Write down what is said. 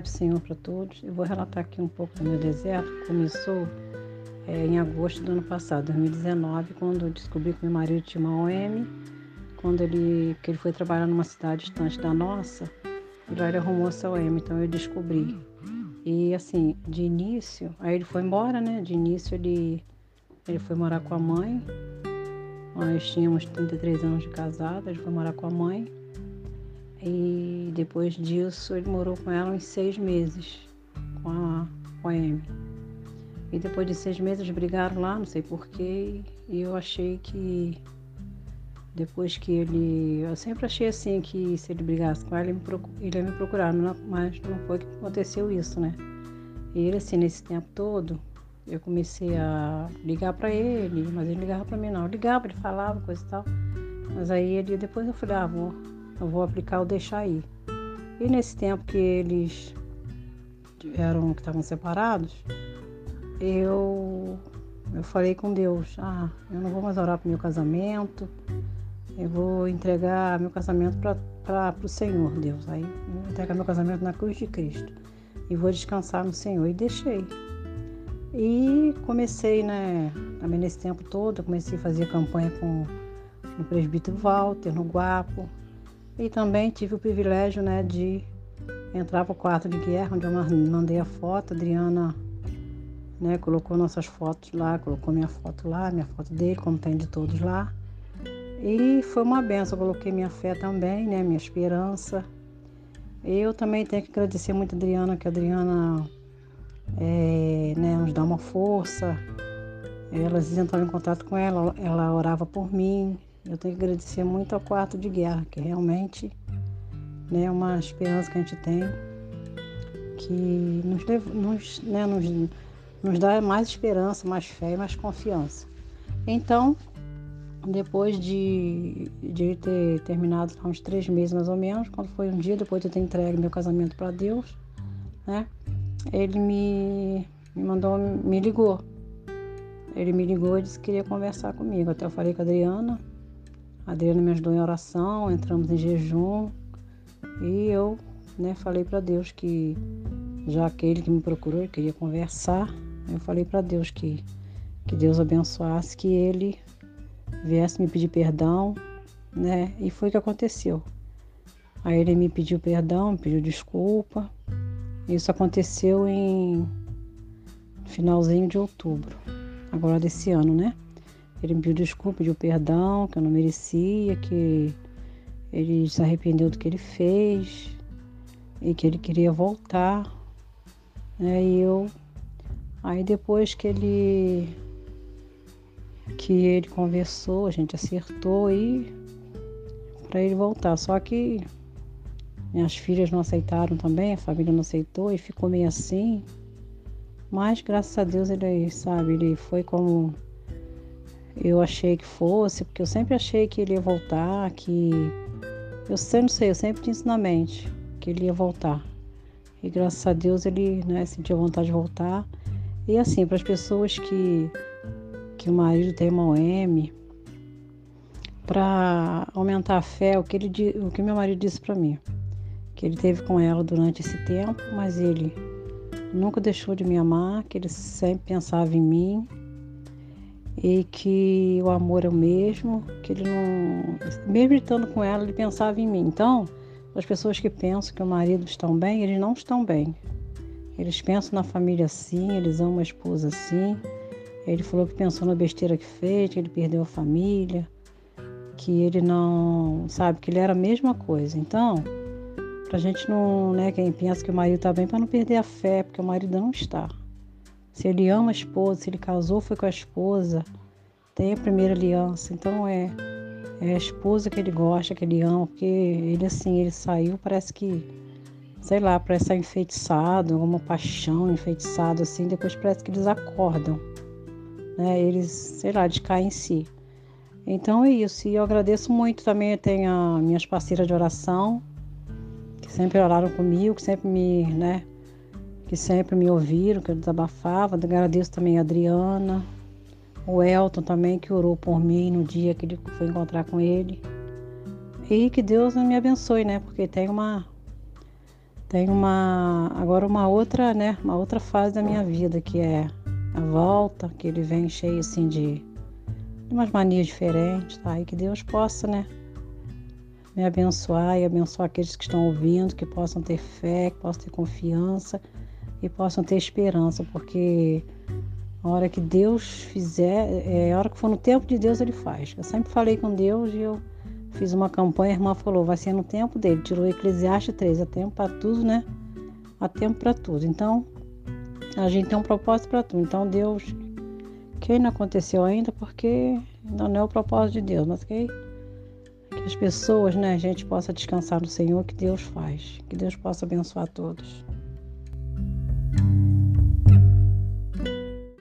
do Senhor para todos. Eu vou relatar aqui um pouco do meu deserto. Começou é, em agosto do ano passado, 2019, quando eu descobri que meu marido tinha uma OM, quando ele, que ele foi trabalhar numa cidade distante da nossa, e lá ele arrumou essa OM, então eu descobri. E assim, de início, aí ele foi embora, né? De início ele, ele foi morar com a mãe. Nós tínhamos 33 anos de casado, ele foi morar com a mãe. E depois disso ele morou com ela uns seis meses com a, com a Amy. E depois de seis meses brigaram lá, não sei porquê, e eu achei que depois que ele. Eu sempre achei assim que se ele brigasse com ela, ele, ele ia me procurar, mas não foi que aconteceu isso, né? E ele, assim, nesse tempo todo, eu comecei a ligar para ele, mas ele ligava para mim não. Eu ligava, ele falava, coisa e tal. Mas aí ele depois eu falei, ah, vou, eu vou aplicar o deixar aí. E nesse tempo que eles tiveram, que estavam separados, eu, eu falei com Deus, ah, eu não vou mais orar pro meu casamento, eu vou entregar meu casamento para o Senhor, Deus. Aí vou entregar meu casamento na cruz de Cristo. E vou descansar no Senhor. E deixei. E comecei, né, também nesse tempo todo, comecei a fazer campanha com no presbítero Walter, no Guapo. E também tive o privilégio, né, de entrar para o quarto de guerra, onde eu mandei a foto. A Adriana, né, colocou nossas fotos lá, colocou minha foto lá, minha foto dele, como tem de todos lá. E foi uma benção, eu coloquei minha fé também, né, minha esperança. Eu também tenho que agradecer muito a Adriana, que a Adriana é, né, nos dá uma força. Elas entraram em contato com ela, ela orava por mim, eu tenho que agradecer muito ao quarto de guerra, que realmente né, é uma esperança que a gente tem, que nos, nos, né, nos, nos dá mais esperança, mais fé e mais confiança. Então, depois de, de ter terminado há uns três meses mais ou menos, quando foi um dia depois de eu ter entregue meu casamento para Deus, né? Ele me, me mandou, me ligou. Ele me ligou e disse que queria conversar comigo. Até eu falei com a Adriana, Adriana me ajudou em oração, entramos em jejum e eu né, falei para Deus que, já aquele que me procurou, ele queria conversar, eu falei para Deus que, que Deus abençoasse, que ele viesse me pedir perdão, né? E foi o que aconteceu. Aí ele me pediu perdão, me pediu desculpa. Isso aconteceu em finalzinho de outubro, agora desse ano, né? Ele me pediu desculpa, pediu perdão, que eu não merecia, que ele se arrependeu do que ele fez e que ele queria voltar. Né? E eu. Aí depois que ele. que ele conversou, a gente acertou e para ele voltar. Só que minhas filhas não aceitaram também, a família não aceitou e ficou meio assim. Mas graças a Deus ele, sabe, ele foi como eu achei que fosse, porque eu sempre achei que ele ia voltar, que eu sempre não sei, eu sempre tinha isso na mente, que ele ia voltar. E graças a Deus ele né, sentiu vontade de voltar. E assim, para as pessoas que, que o marido tem uma OM, para aumentar a fé, o que, ele, o que meu marido disse para mim, que ele teve com ela durante esse tempo, mas ele nunca deixou de me amar, que ele sempre pensava em mim, e que o amor é o mesmo, que ele não. Mesmo estando com ela, ele pensava em mim. Então, as pessoas que pensam que o marido estão bem, eles não estão bem. Eles pensam na família assim, eles amam a esposa assim. Ele falou que pensou na besteira que fez, que ele perdeu a família, que ele não. Sabe, que ele era a mesma coisa. Então, pra gente não. Né, quem pensa que o marido está bem, para não perder a fé, porque o marido não está. Se ele ama a esposa, se ele casou, foi com a esposa, tem a primeira aliança. Então é, é a esposa que ele gosta, que ele ama, porque ele assim, ele saiu, parece que, sei lá, parece estar enfeitiçado, alguma paixão, enfeitiçado assim, depois parece que eles acordam. Né? Eles, sei lá, eles caem em si. Então é isso. E eu agradeço muito também. Eu tenho as minhas parceiras de oração, que sempre oraram comigo, que sempre me, né, que sempre me ouviram, que eu desabafava. Agradeço também a Adriana, o Elton também, que orou por mim no dia que ele foi encontrar com ele. E que Deus me abençoe, né? Porque tem uma, Tem uma agora uma outra, né, uma outra fase da minha vida que é a volta, que ele vem cheio assim de, de umas manias diferentes, tá? E que Deus possa, né, me abençoar e abençoar aqueles que estão ouvindo, que possam ter fé, que possam ter confiança e possam ter esperança, porque a hora que Deus fizer, é a hora que for no tempo de Deus, Ele faz. Eu sempre falei com Deus e eu fiz uma campanha, a irmã falou, vai ser no tempo dele. Tirou Eclesiastes 3, há tempo para tudo, né? Há tempo para tudo. Então, a gente tem um propósito para tudo. Então, Deus, que não aconteceu ainda, porque ainda não é o propósito de Deus, mas que, que as pessoas, né, a gente possa descansar no Senhor, que Deus faz. Que Deus possa abençoar todos.